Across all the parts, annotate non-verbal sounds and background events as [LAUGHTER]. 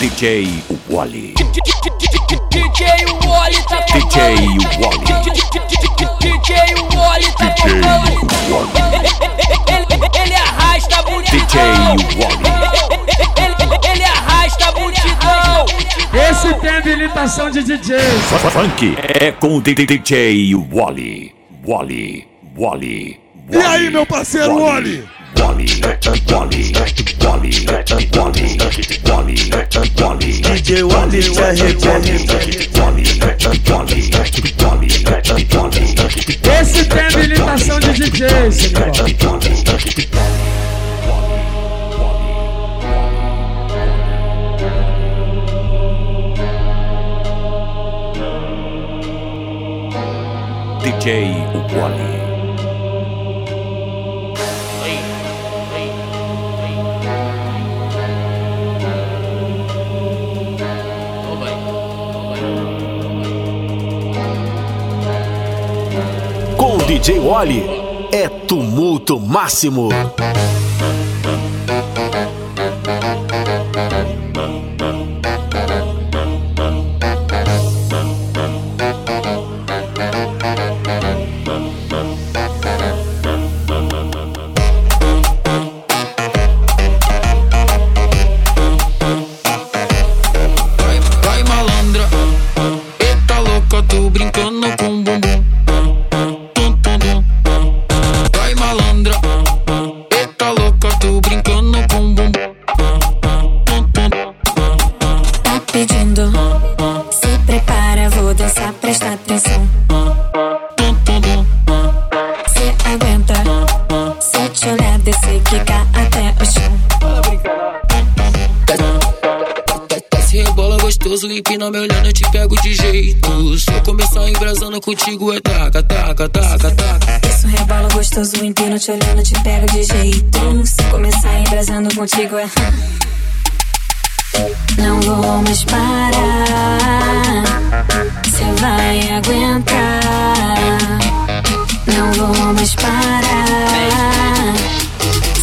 DJ Wally. DJ Wally tá DJ Wally. DJ Wally tá Ele arrasta a multidão. DJ Wally. Ele arrasta a multidão. Esse tem habilitação de DJ. Funk é com o DJ Wally. Wally. Wally. E aí, meu parceiro Wally? Wally. Wally. Wally. Wally. Wally. Wally. DJ Wally te arrebenta. Wally. Wally. Wally. Wally. Esse tem habilitação de DJ, senhor. DJ Wally. DJ Wally é tumulto máximo. Pedindo, se prepara, vou dançar, presta atenção. Cê aguenta, se eu te olhar, descer, quicar até o chão. Desce rebola gostoso, empina me olhando, eu te pego de jeito. Se eu começar embrasando contigo, é taca, taca, taca, taca. Isso rebola gostoso, empino, te olhando, te pego de jeito. Se começar embrasando contigo é. Não vou mais parar. Cê vai aguentar. Não vou mais parar.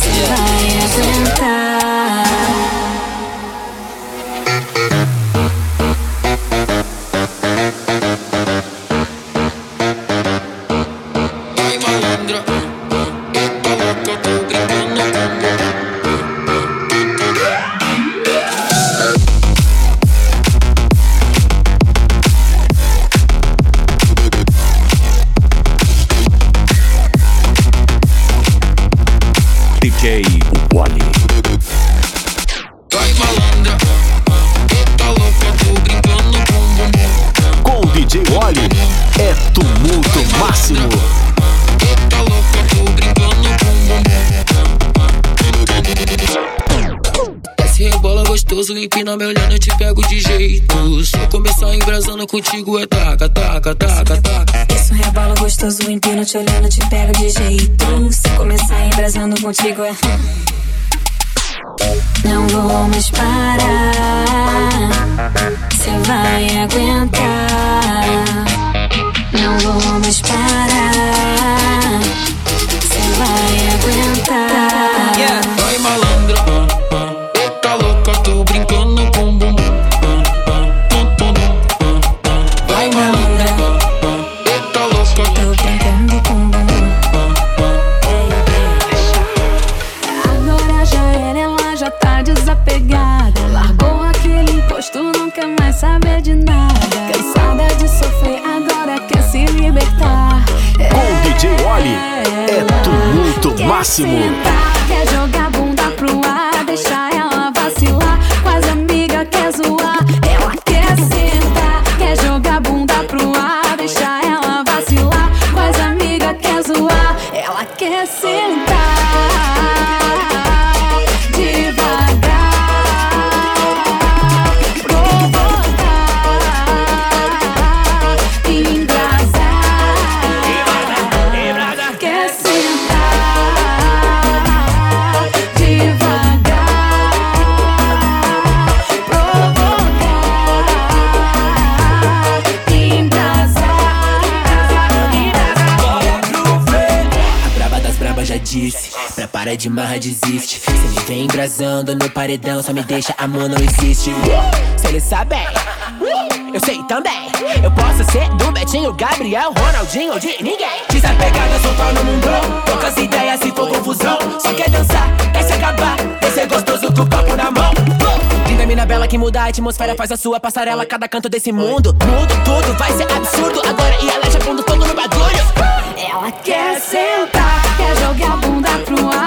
Cê vai aguentar. Contigo paredão, só me deixa, amor, não existe. Se ele sabe, eu sei também. Eu posso ser do Betinho, Gabriel, Ronaldinho ou de ninguém. Desapegada, soltar no mundão. Poucas ideias se for confusão. Só quer dançar, quer se acabar. Quer ser gostoso com o copo na mão. Linda mina bela que muda a atmosfera, faz a sua passarela. Cada canto desse mundo, mudo tudo, vai ser absurdo. Agora e ela já fundo fogo no bagulho. Ela quer sentar, quer jogar a bunda pro ar,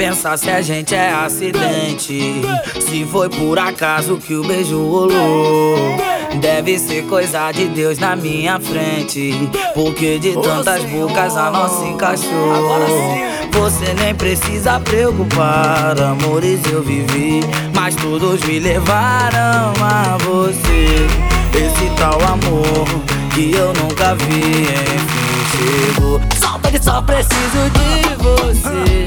Pensar se a gente é acidente. Se foi por acaso que o beijo rolou. Deve ser coisa de Deus na minha frente. Porque de tantas bocas a nossa encaixou. Você nem precisa preocupar, amores eu vivi. Mas todos me levaram a você. Esse tal amor que eu nunca vi, enfim chegou. Só, só preciso de você,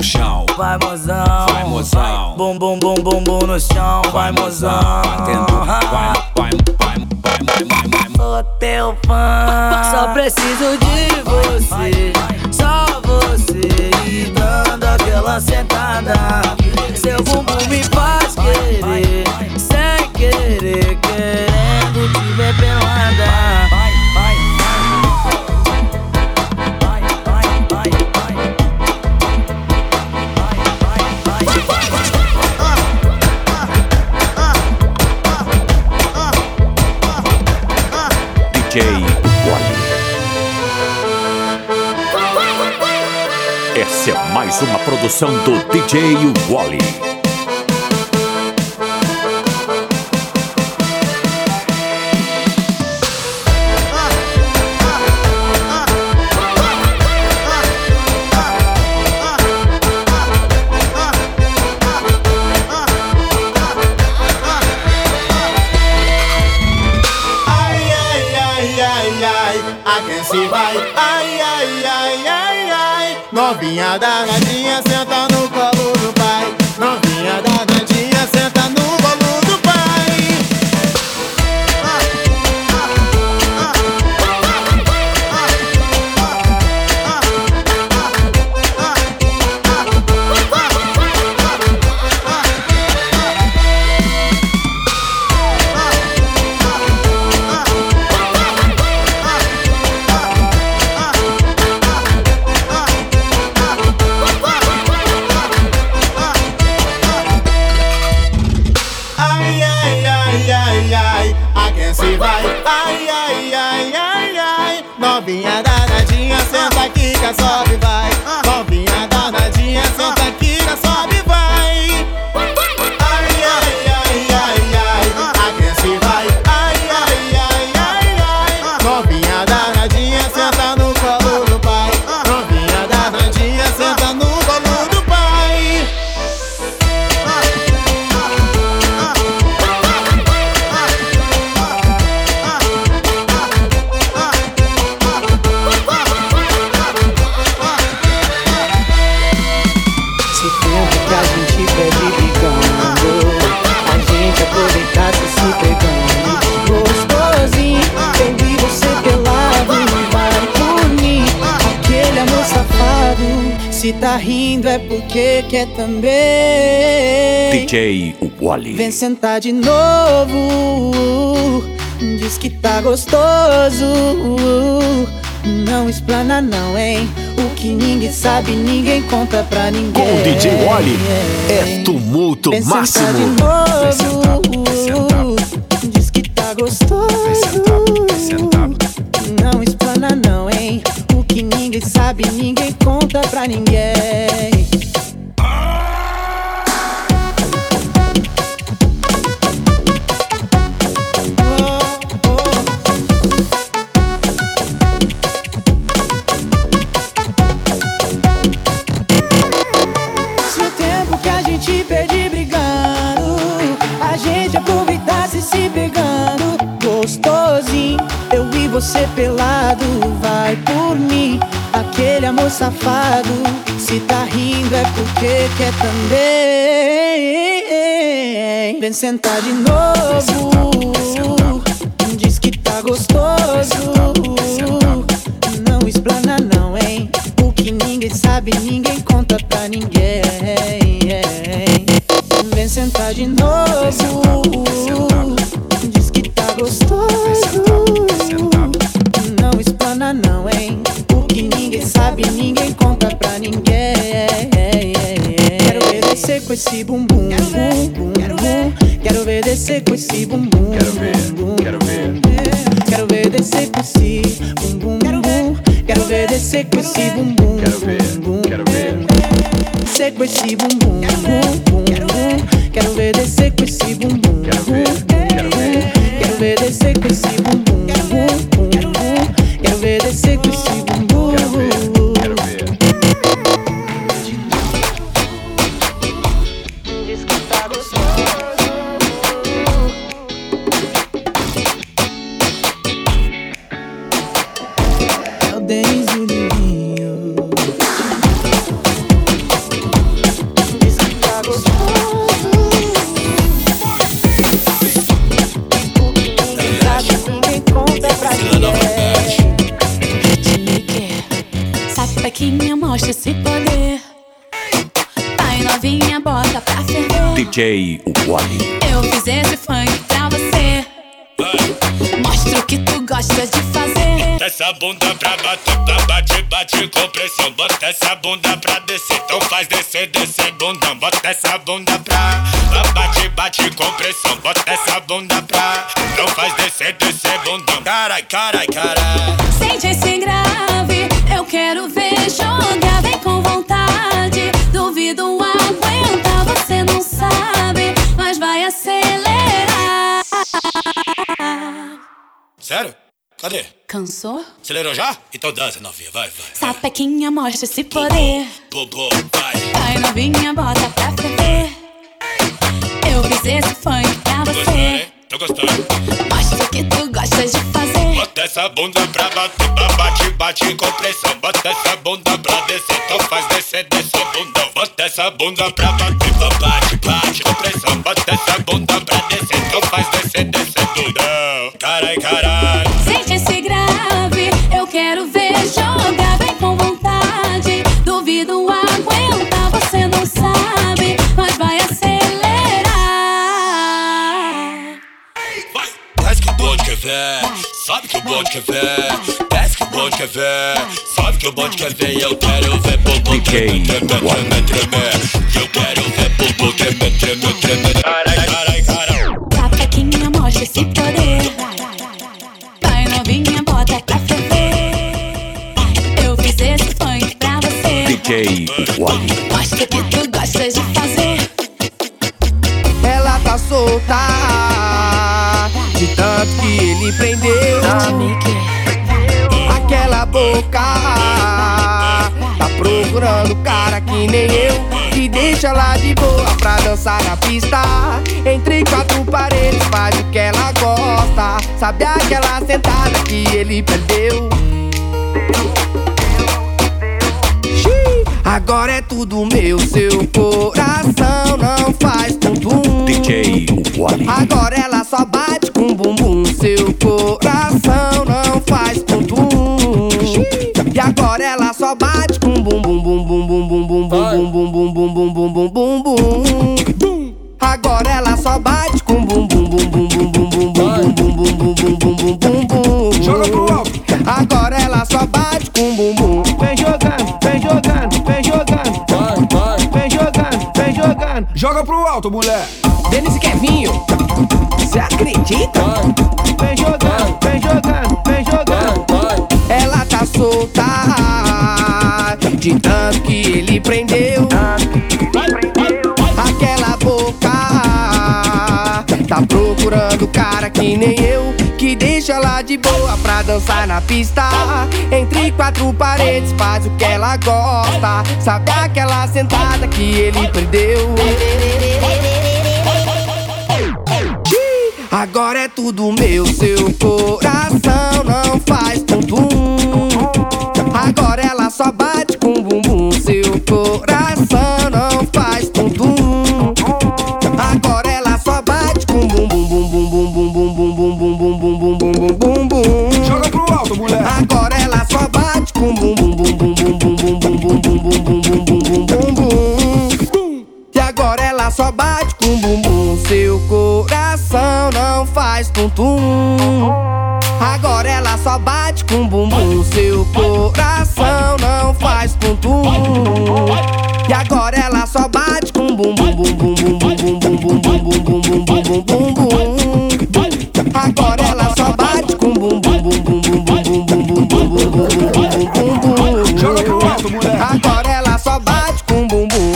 no chão. Vai, mozão. Vai, mozão. Bum, bum, bum, bum, bum no chão. Vai, mozão. Batendo, vai, vai, vai, vai, vai, vai, vai. Sou teu fã. Só preciso de você. Só você. E dando aquela sentada. Seu bumbum me faz querer. Sem querer, querendo te ver pelada. Mais uma produção do DJ Wally. Novinha danadinha, Se tá rindo é porque quer também. DJ Wally. Vem sentar de novo. Diz que tá gostoso. Não explana não, hein? O que ninguém sabe, ninguém conta pra ninguém. Com o DJ Wally é tumulto Vem sentar máximo. de novo. Diz que tá gostoso. Não sabe, ninguém conta pra ninguém. Se o tempo que a gente perde brigando, a gente aproveitasse se pegando, gostosinho. Eu e você pelado, safado. Se tá rindo é porque quer também. Vem sentar de novo, diz que tá gostoso. Não explana não, hein? O que ninguém sabe, ninguém conta pra ninguém. Vem sentar de novo. Com esse bumbum, bum, bum, bum. Quero ver descer com esse bumbum. Quero ver, quero ver. Quero ver descer com esse bumbum, bum. Quero ver descer com esse bumbum. Quero ver, quero ver. Descer com esse bumbum, bum, bum, bum. Quero ver descer com esse bumbum. Quero ver, quero ver. Quero ver descer com esse bumbum, DJ Wally. Cansou? Acelerou já? Então dança, novinha, vai, vai. Sapequinha mostra esse poder. Bobo, vai. Vai novinha, bota pra ferver. Eu fiz esse funk pra você. Tô gostando. Mostra o que tu gosta de fazer. Bota essa bunda pra bater, pra bate, bate com pressão. Bota essa bunda pra descer, então faz descer, descer bundão. Bota essa bunda pra bater, pra bate, bate com pressão. Bota essa bunda pra descer, então faz descer, descer bundão. Carai, carai. Sente que ver, sabe que o bonde quer ver. Desce que o bonde quer ver, sabe que o bonde quer ver. E eu quero ver bumbum tremer, tremer, tremer. Eu quero ver bumbum tremer, tremer, tremer. Carai, carai, carai. Sapequinha mostra esse poder. Vai novinha, bota pra ferver. Eu fiz esse funk pra você. DJ Wally. Mostra que tu gosta de fazer. Que nem eu Que deixa ela de boa pra dançar na pista. Entre quatro paredes faz o que ela gosta. Sabe aquela sentada que ele perdeu? Agora é tudo meu, seu coração não faz tum-tum DJ Wally. Agora ela só bate com bumbum, seu coração não faz tum-tum E agora ela só bate com bum bum bum bum bum bum alto, mulher. Denise Kevinho, você acredita? Vem jogando, vem jogando, vem jogando. Ela tá solta, de tanto que ele prendeu. Aquela boca tá procurando cara que nem eu. De boa pra dançar na pista. Entre quatro paredes, faz o que ela gosta. Sabe aquela sentada que ele perdeu? Agora é tudo meu, seu coração não faz tum-tum. Agora ela só bate com bumbum, com bumbum, seu coração não faz tum-tum. E agora ela só bate com bumbum, bumbum, bumbum, bumbum, bumbum, bumbum, bumbum, bumbum, bumbum. Agora ela só bate com bumbum, bumbum, bumbum, bumbum, bumbum, bumbum, bumbum, bumbum. Joga pro alto, mulher. Agora ela só bate com bumbum.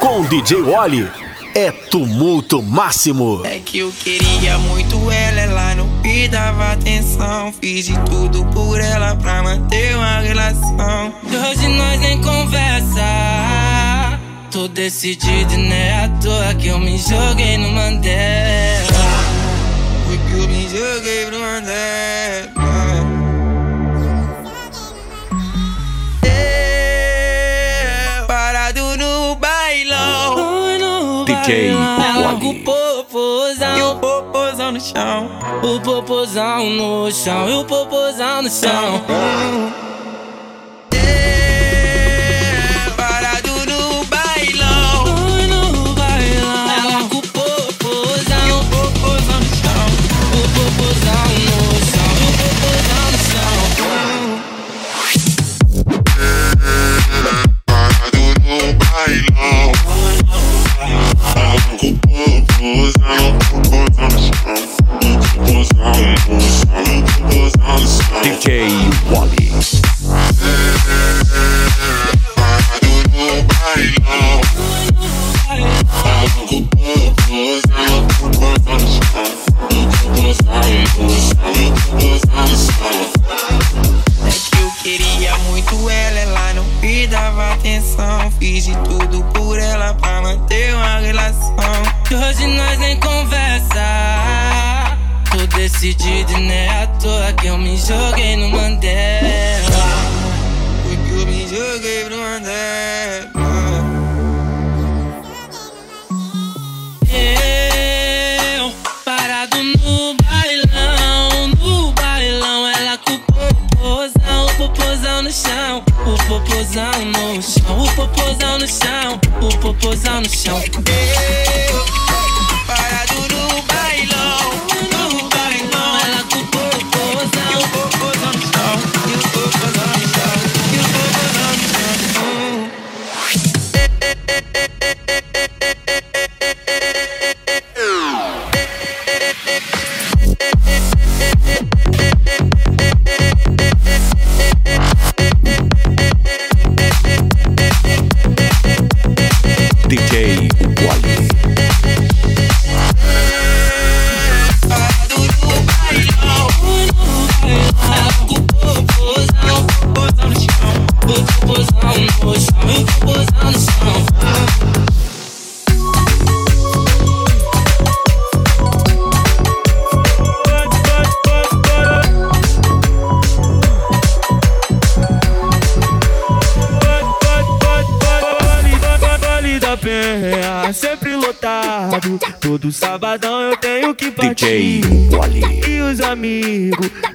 Com DJ Wally é tumulto máximo. É que eu queria me dava atenção. Fiz de tudo por ela pra manter uma relação. Hoje nós nem conversa. Tô decidido, né? À toa que eu me joguei no Mandela. Foi que eu me joguei pro Mandela. É, Parado no bailão. DJ o Wally. Popozão. O popozão no chão. O popozão no chão. E o popozão no chão. Parado no DJ Wally. Dava atenção, fiz de tudo por ela pra manter uma relação. Hoje nós nem conversa. Tô decidido, né? À toa que eu me joguei no Mandela. Que eu me joguei pro Mandela. Chão, o popozão no chão, o popozão no chão. Parado no bailão,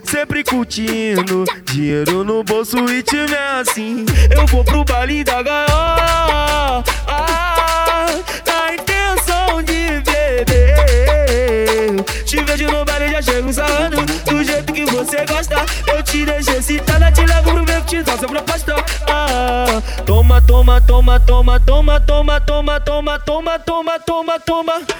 sempre curtindo. Dinheiro no bolso e tiver assim. Eu vou pro baile da gaiola, ah, na intenção de beber. Te vejo no baile, já chego sarrando, do jeito que você gosta. Eu te deixo excitada, te levo pro meu te dou essa proposta. Ah, toma, toma, toma, toma, toma, toma, toma, toma, toma, toma, toma, toma.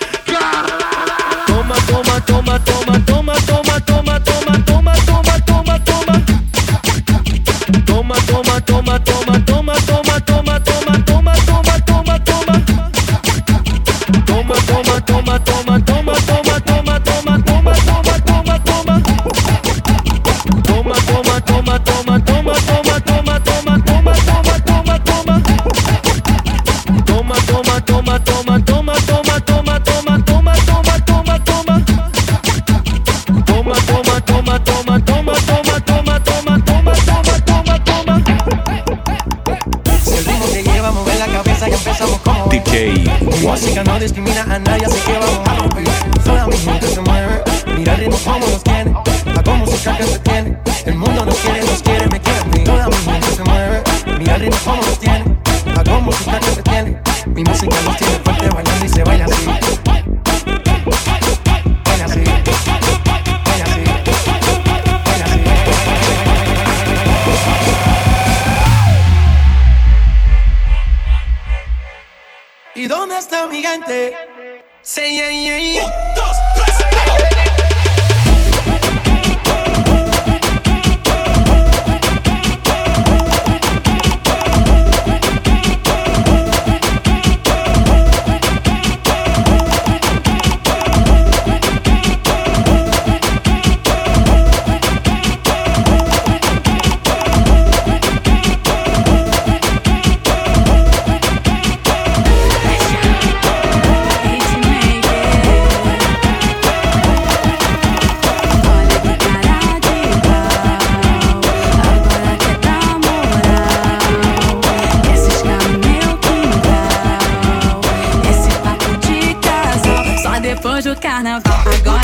I got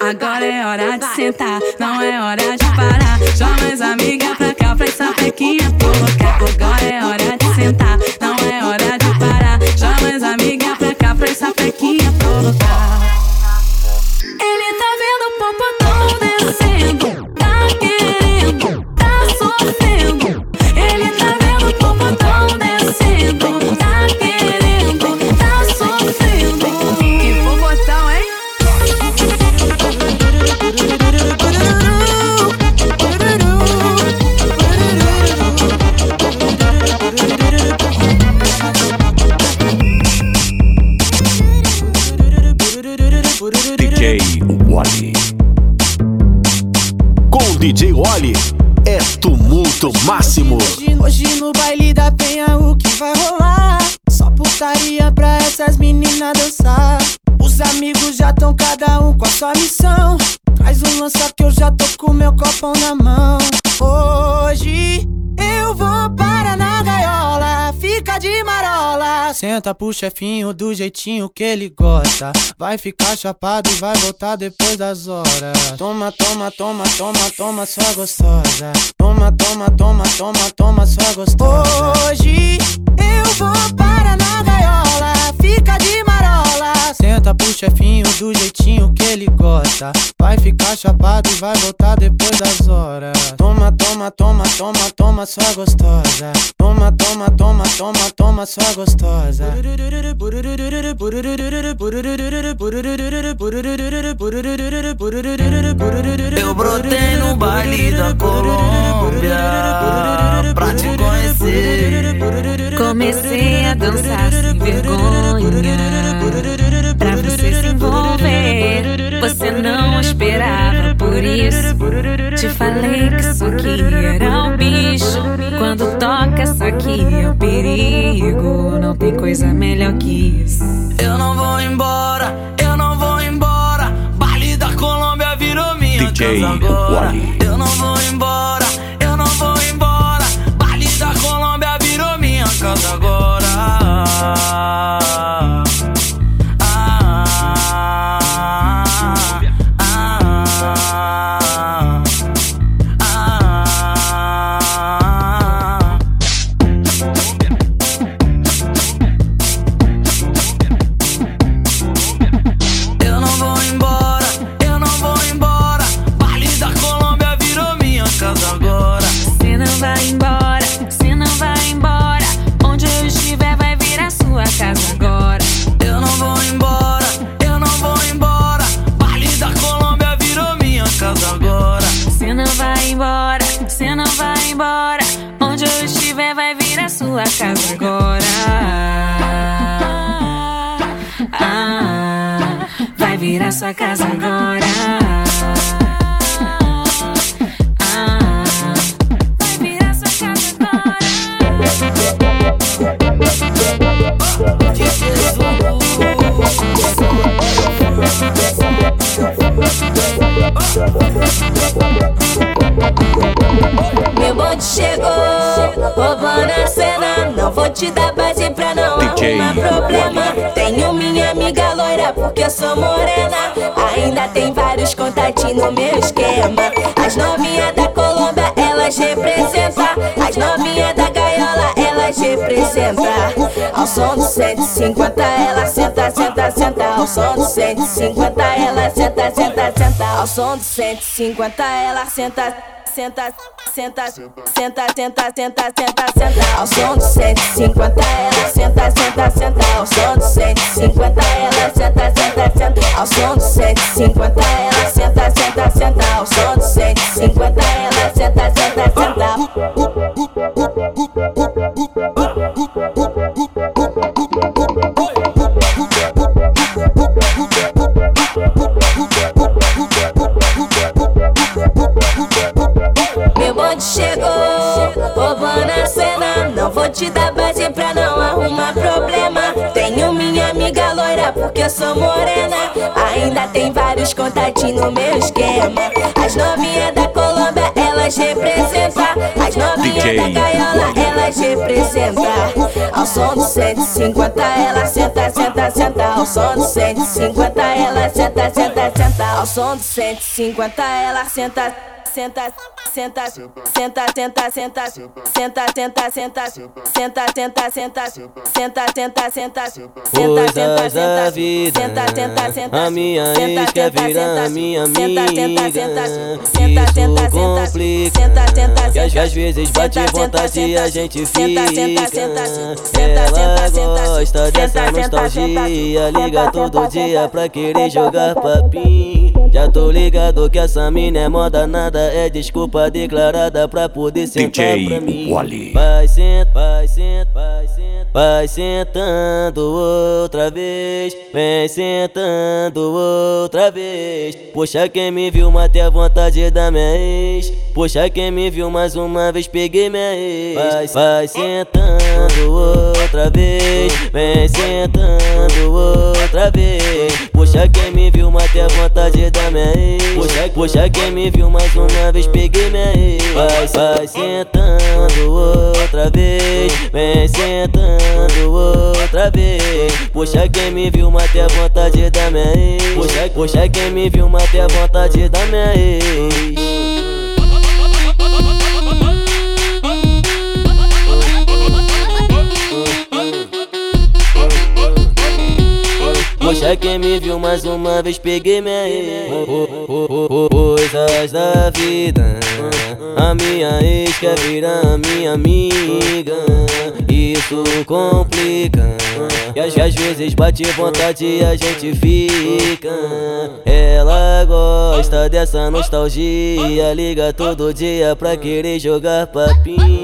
agora é hora de sentar. Wally. Com o DJ Wally é tumulto máximo. Hoje, hoje no baile da penha o que vai rolar? Só putaria pra essas meninas dançar. Os amigos já tão cada um com a sua missão. Traz um lança que eu já tô com meu copão na mão. Hoje eu vou para na gaiola, fica de Senta, senta pro chefinho do jeitinho que ele gosta. Vai ficar chapado e vai voltar depois das horas. Toma, toma, toma, toma, toma, sua gostosa. Toma, toma, toma, toma, toma, sua gostosa. Hoje eu vou para na gaiola. Fica de Senta pro chefinho do jeitinho que ele gosta. Vai ficar chapado e vai voltar depois das horas. Toma, toma, toma, toma, toma, sua gostosa. Toma, toma, toma, toma, toma, sua gostosa. Eu brotei no baile da Colômbia pra te conhecer. Comecei a dançar sem vergonha ver. Você não esperava por isso. Te falei que isso aqui era um bicho. Quando toca essa aqui é o um perigo. Não tem coisa melhor que isso. Eu não vou embora, eu não vou embora. Bali da Colômbia virou minha DJ casa agora. Wally. Eu não vou embora, eu não vou embora. Bali da Colômbia virou minha casa agora. Som do 150, ela senta senta, senta, senta, senta, senta, senta, senta. Ao som do 150, ela senta, senta, senta. Ao som do 150, ela senta, senta, senta. Ao som do 150, ela sou morena. Ainda tem vários contatinhos no meu esquema. As novinhas da Colômbia, elas representam. As novinhas DJ da gaiola, elas representam. Ao som do 150, ela senta, senta, senta. Ao som do 150, ela senta, senta, senta. Ao som do 150, ela senta senta, senta, senta, senta, senta, senta, senta, senta, senta, senta, senta, senta, senta, senta, senta, Coisas da vida, senta, senta, senta, a minha senta, ex quer senta, virar senta, minha senta, amiga. senta, senta, senta, senta, Isso complica, senta, senta, que às senta, às vezes bate senta, vontade senta, e a senta, gente senta, senta, fica. senta, senta, Ela senta, gosta senta, dessa senta, nostalgia, senta, liga senta, todo senta, dia senta, pra querer jogar papinho. Já tô ligado que essa mina é moda, nada é desculpa declarada pra poder sentar DJ pra mim. Wally. Vai senta, vai senta, vai senta, vai sentando outra vez, vem sentando outra vez. Poxa, quem me viu matei a vontade da minha ex. Poxa, quem me viu mais uma vez peguei minha ex. Vai, vai sentando outra vez, vem sentando outra vez. Poxa, quem me viu matei a vontade da minha ex. Poxa, quem me viu mais uma vez peguei minha ex. Vai, vai sentando outra vez, vem sentando outra vez. Poxa, quem me viu matei a vontade da minha ex. Poxa, poxa, quem me viu matei a vontade da minha ex. Poxa, quem me viu mais uma vez peguei minha. Coisas da vida, a minha ex quer virar minha amiga. Isso complica, e às vezes bate vontade e a gente fica. Ela gosta dessa nostalgia, liga todo dia pra querer jogar papinho.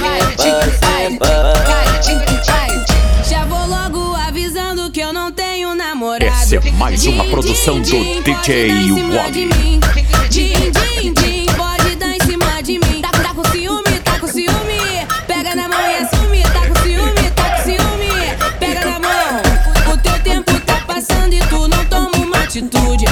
Já vou logo avisando que eu não tenho namorado. Essa é mais uma produção do DJ Wally. Pode dar em cima de mim. Tá, tá com ciúme, tá com ciúme. Pega na mão e assume. Tá com ciúme, tá com ciúme. Pega na mão. O teu tempo tá passando e tu não toma uma atitude.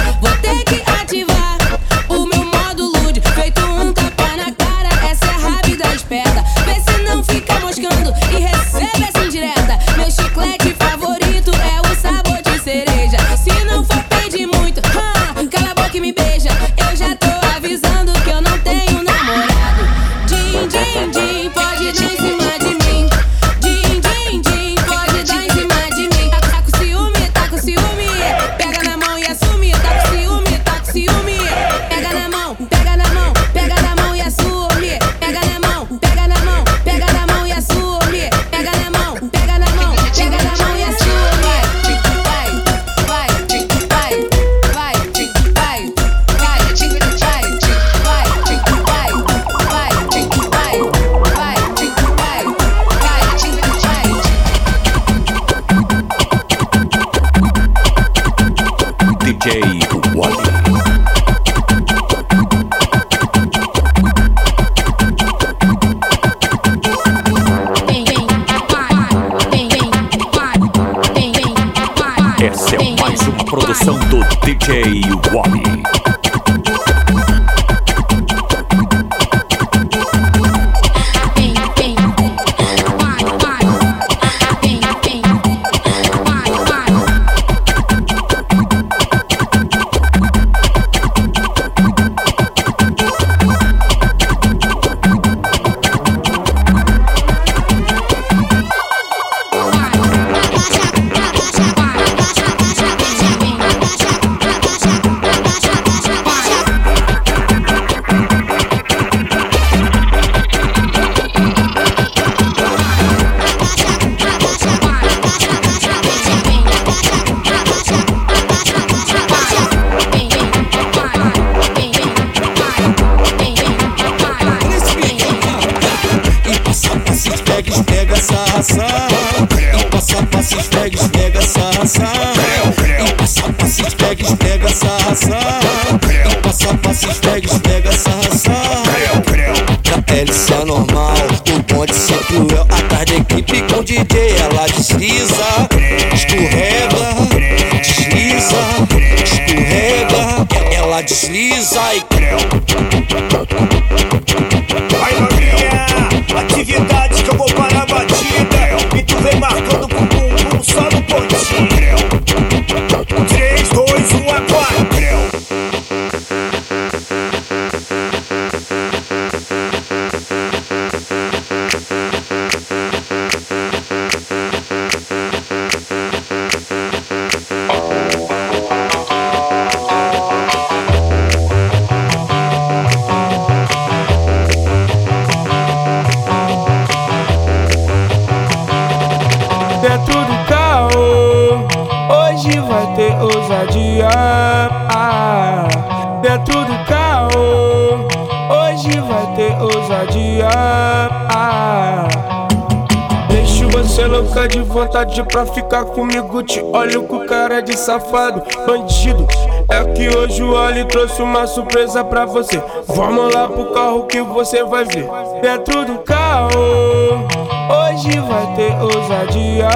Vontade pra ficar comigo. Te olho com cara de safado, bandido. É que hoje o Ali trouxe uma surpresa pra você. Vamos lá pro carro que você vai ver. Dentro do carro. Hoje vai ter ousadia.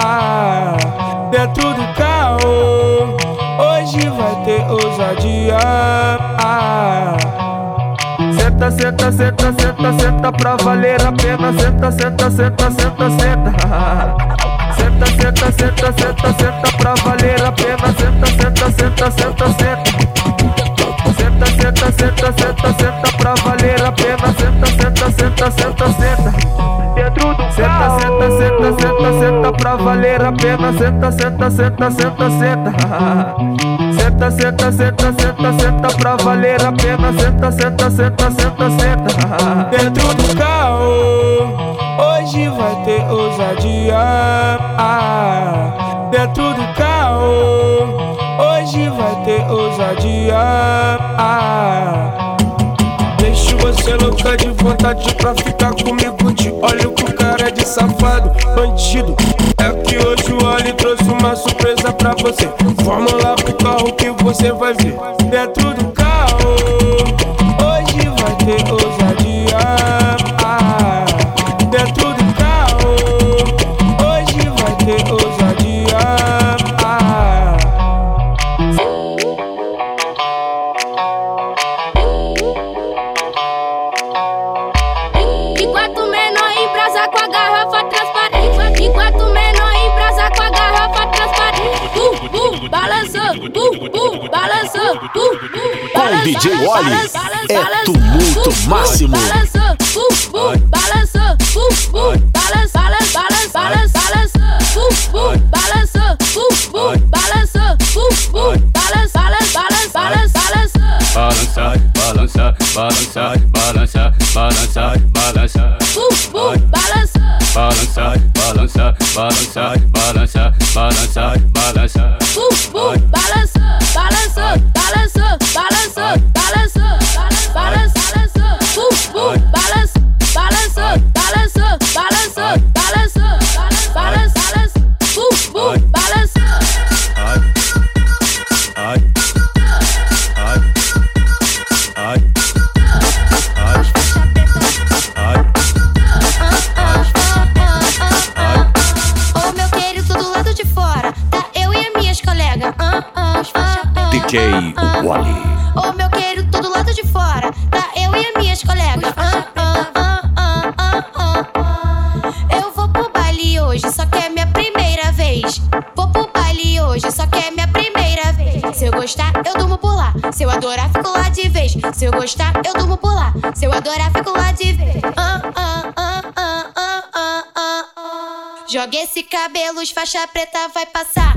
Ah, dentro do carro. Hoje vai ter ousadia. Ah. Senta, senta, senta, senta, senta pra valer a pena. Senta, senta, senta, senta, senta. Senta, senta, senta, senta, senta pra valer a pena. Senta, senta, senta, senta, senta. Senta, senta, senta, senta, senta pra valer a pena. Senta, senta, senta, senta, senta. Dentro do senta, senta, senta, senta, senta pra valer a pena. Senta, senta, senta, senta, senta. Senta, Senta, senta, senta, senta, pra valer a pena. Senta, senta, senta, senta, senta. [LAUGHS] Dentro do carro, hoje vai ter ousadia. Dentro do carro, hoje vai ter ousadia. Ah, deixo você louca de vontade pra ficar comigo. Te olho com de safado, bandido. É que hoje o Ali trouxe uma surpresa pra você. Vamos lá pro carro que você vai ver. Dentro do carro, hoje vai ter ousadia. Uh, balançou, balançou, balançou, balançou. Balança, balança, balança, balança, balança, balança. Balançou. Balança, balança, balança, balança, balança, balança. Se eu gostar, eu durmo por lá. Se eu adorar, fico lá de vez. Ah, ah, ah, ah, ah, ah, ah, ah. Joga esse cabelo, faixa preta vai passar.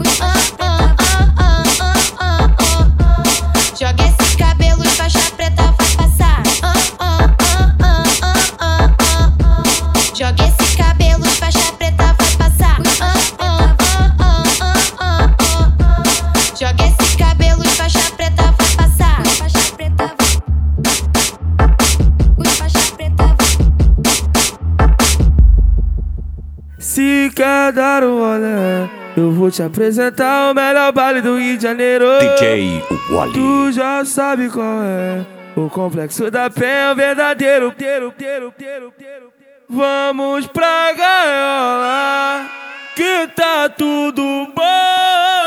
Se quer dar um olé, eu vou te apresentar o melhor baile do Rio de Janeiro. DJ Wally. Tu já sabe qual é. O complexo da penha é o verdadeiro. Teiro, teiro, teiro, teiro. Vamos pra gaiola, que tá tudo bom.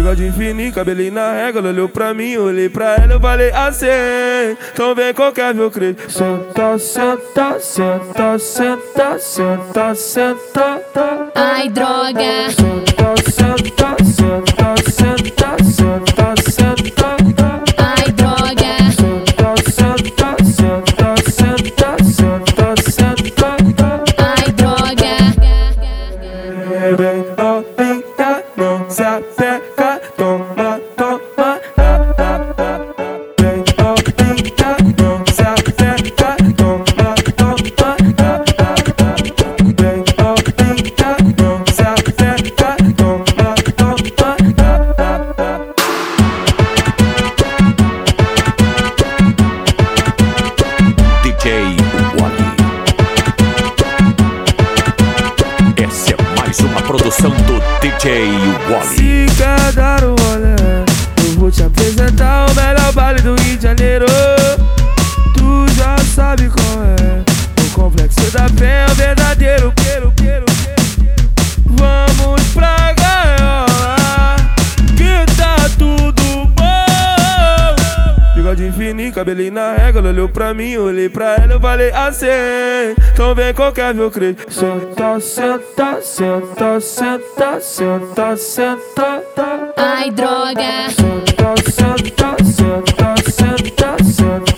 Bigode fininho, cabelinho na régua, olhou pra mim, olhei pra ela, eu falei assim. Então vem qualquer meu creio. Senta, senta, senta, senta, senta, senta. Ai, droga. Senta, senta, senta, senta, senta. Olhei pra ela, eu falei assim. Então vem qualquer meu creio. Senta, senta, senta, senta, senta, senta. Ai, droga. Senta, senta, senta, senta, senta.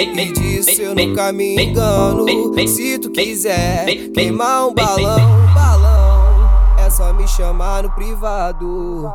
E disso eu nunca me engano. Se tu quiser queimar um balão, balão, é só me chamar no privado.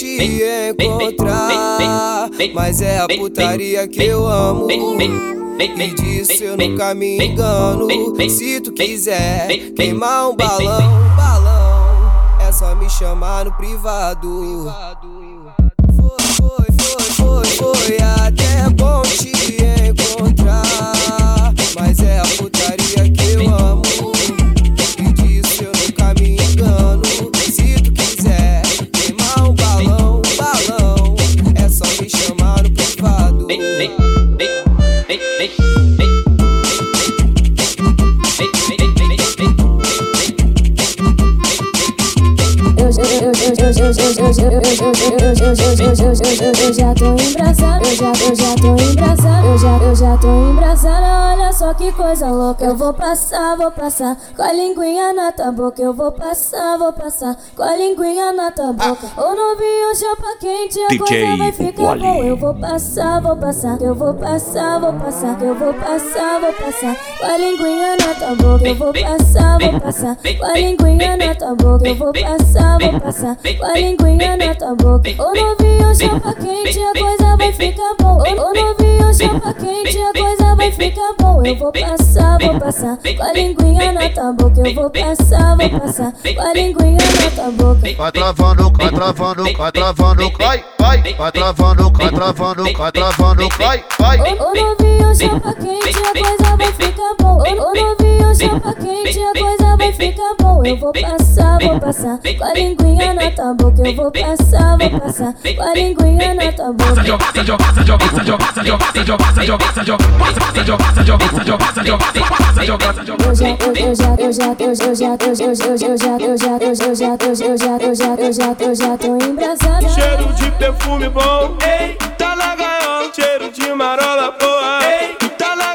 Te encontrar, mas é a putaria que eu amo. E disso eu nunca me engano. Se tu quiser queimar um balão, balão, é só me chamar no privado. Foi, foi, foi, foi até Eu já tô embrasada, eu já, eu já tô embrasada, eu já, eu já tô. Olha só que coisa louca. Eu vou passar, vou passar com a linguinha na tua boca. Eu vou passar, vou passar com a linguinha na tua boca. O novinho chapa quente, a coisa vai ficar boa. Eu vou passar, vou passar, eu vou passar, vou passar, eu vou passar, vou passar com a linguinha na tua boca. Eu vou passar, vou passar com a linguinha na tua boca. Eu vou passar, vou passar com a linguinha na tua boca. O novinho chapa quente, a coisa vai ficar boa. O novinho chapa quente, a coisa vai ficar boa. Eu vou passar, vou passar com a linguinha na tua boca. Eu vou passar, vou passar com a linguinha na tua boca. Vai travando, vai travando, vai travando, vai, vai, vai travando, vai travando, vai travando, vai, vai. O, novinho chapa quente, a coisa vai ficar boa. O, o novinho chapa quente, a coisa vai ficar boa. Eu vou passar, vou passar com a linguinha na tua boca. Eu vou passar, vou passar com a linguinha na tua boca. Eu já, eu, eu já, eu já, eu já, eu já, eu já, eu já, eu já, eu já, eu já, eu já, eu já, eu já, eu já, eu já, eu já tô embrasada. Cheiro de perfume bom, ei, tá na gaiola. Cheiro de marola boa, ei, tá na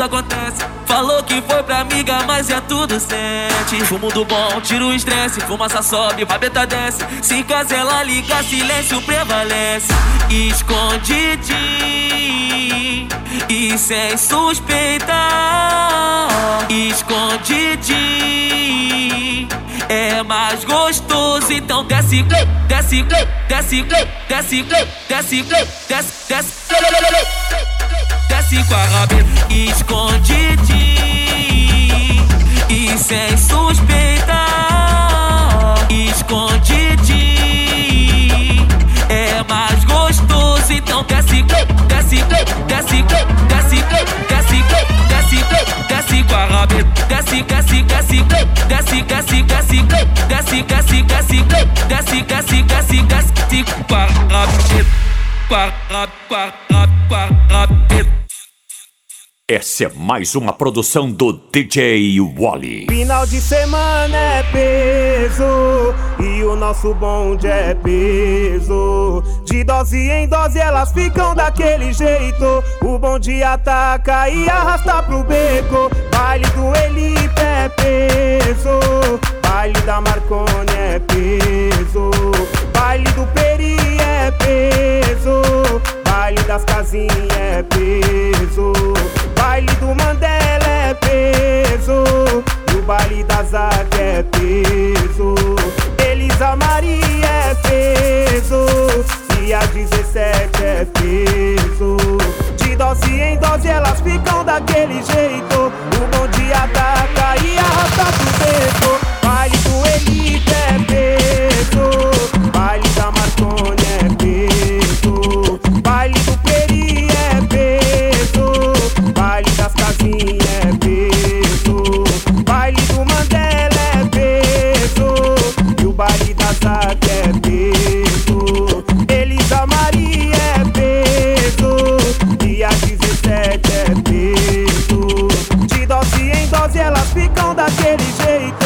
tudo acontece. Falou que foi pra amiga, mas é tudo sente. Fumo do bom, tira o estresse. Fumaça sobe, rabeta desce. Se casa ela liga, silêncio prevalece. Escondidinho e sem suspeitar. Escondidinho é mais gostoso. Então desce, desce, desce, desce, desce, desce, desce, desce com a rabeta escondidinho e sem suspeitar. Escondidinho é mais gostoso. Então desce, desce, desce, desce, desce, desce, desce rabeta. Desce, desce, desce, desce, desce, desce, desce, desce, desce, desce, desce, desce, desce com a rabeta. Com Essa é mais uma produção do DJ Wally. Final de semana é peso e o nosso bonde é peso. De dose em dose elas ficam daquele jeito. O bonde ataca e arrasta pro beco. Baile do Elipe é peso. Baile da Marconi é peso. Baile do Peri é peso. Baile das casinhas é peso. Baile do Mandela é peso. E o baile da Zaga é peso. Elisa Maria é peso. E a 17 é peso. De dose em dose elas ficam daquele jeito. O bonde ataca e arrasta pro beco. Baile do Elite é peso. any.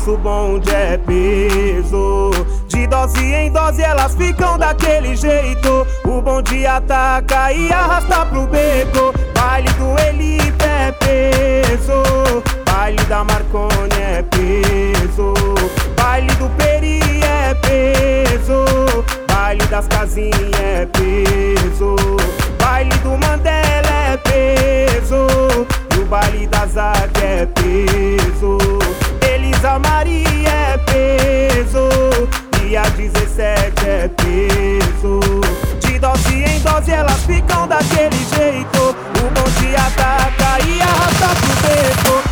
Nosso bonde é peso. De dose em dose elas ficam daquele jeito. O bonde ataca e arrasta pro beco. Baile do Elipe é peso. Baile da Marconi é peso. Baile do Peri é peso. Baile das casinhas é peso. Baile do Mandela é peso. E o baile da Zaga é peso. Elisa Maria é peso. E a 17 é peso. De dose em dose elas ficam daquele jeito. O bonde ataca e arrasta pro beco.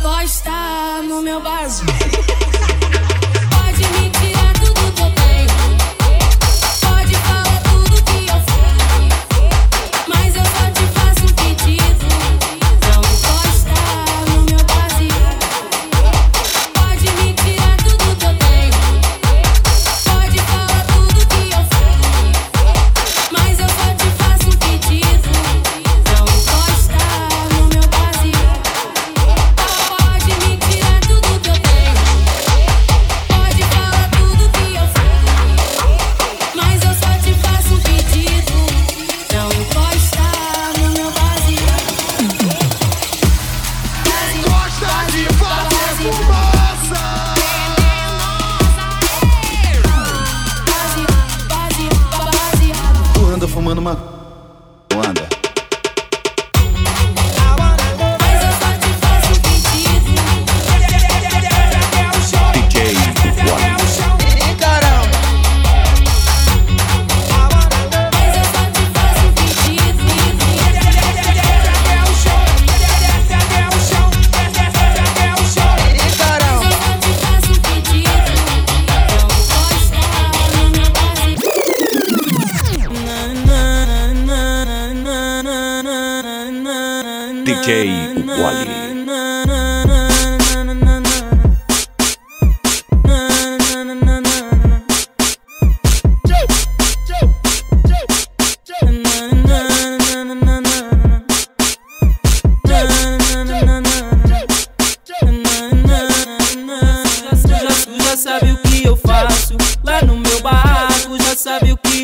aposta no meu vaso.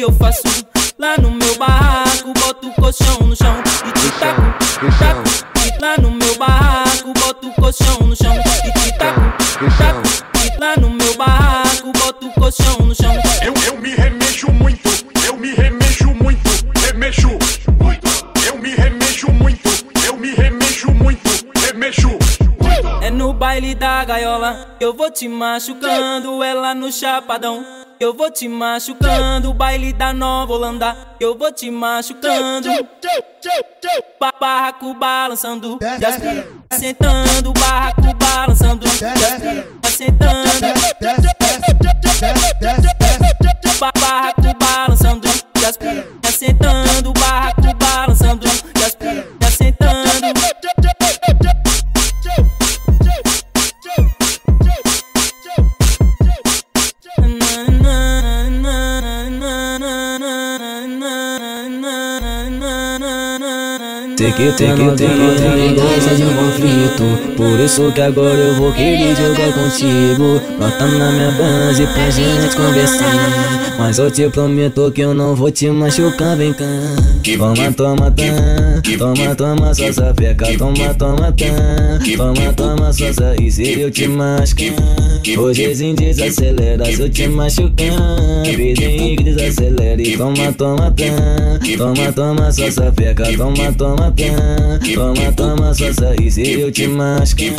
Eu faço lá no meu barraco. Boto o colchão no chão e te taco, taco. Lá no meu barraco, boto o colchão no chão e te taco, taco. Lá no meu barraco, boto o colchão no chão. Eu, eu me remexo muito, eu me remexo muito, remexo muito. Eu me remexo muito, eu me remexo muito, remexo muito. É no baile da gaiola, eu te machucando, é lá no chapadão. Eu vou te machucando, baile da Nova Holanda. Eu vou te machucando. Ba- Barraco balançando, já sentando, barraco balançando, sentando. Ba- Barraco balançando, sentando, barraco que tem que tem que gosta de um conflito Por isso que agora eu vou querer jogar contigo. Bota na minha base pra gente conversar. Mas eu te prometo que eu não vou te machucar, vem cá. Toma, toma, tá Toma, toma, só sapeca Toma, toma, tá Toma, toma, só e se eu te machucar? Hoje desacelera se eu te machucar? Vidinho que desacelere Toma, toma, tá Toma, toma, só sapeca Toma, toma, tá Toma, toma, só e se eu te machucar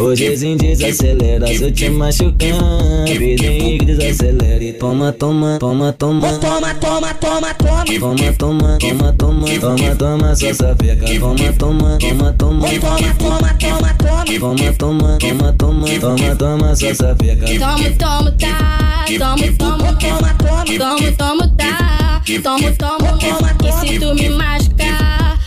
Hoje desacelera se eu te machucar Vidinho que desacelere Toma, toma, toma, toma Toma, toma, toma, toma. Toma, toma, toma, toma, toma, toma, só sapeca. Toma, toma, toma, toma, Toma, toma, toma, toma. toma, toma, toma, toma, toma, toma, só sapeca. Tomo, tomo, tá. Tomo, tomo, toma, toma. Tomo, tomo, tá. Tomo, tomo, toma. E se tu me machucar,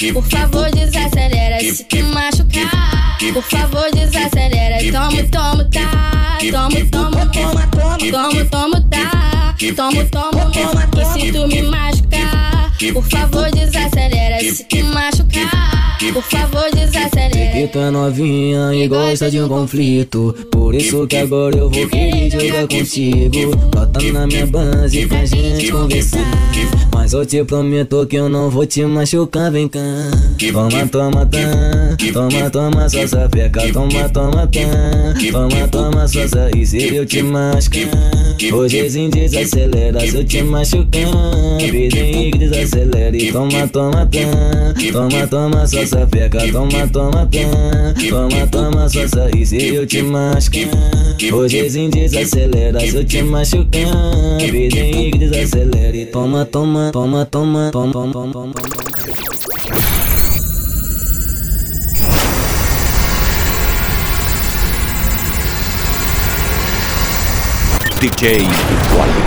por favor desacelera. Se tu machucar, por favor desacelera. Tomo, tomo, tá. Tomo, tomo, toma, toma. Tomo, tomo, tá. Tomo, tomo, toma. E se tu me machucar, por favor desacelera. Se tu machucar, por favor desacelera. Que tá novinha e gosta de um conflito. Por isso que agora eu vou querer jogar contigo. Bota na minha base pra gente conversar. Mas eu te prometo que eu não vou te machucar, vem cá. Toma, toma, tá Toma, toma, só sapeca Toma, toma, tá Toma, toma, só e se eu te machucar? Hoje desacelera. Se eu te machucar Vidinho que desacelere. Toma, toma, tá Toma, toma, só sapeca Toma, toma, tá Toma, toma, só e se eu te machucar Hoje desacelera se eu te machucar Vidinho que desacelere Toma, toma, toma, toma, toma, toma, toma, toma. DJ Wally.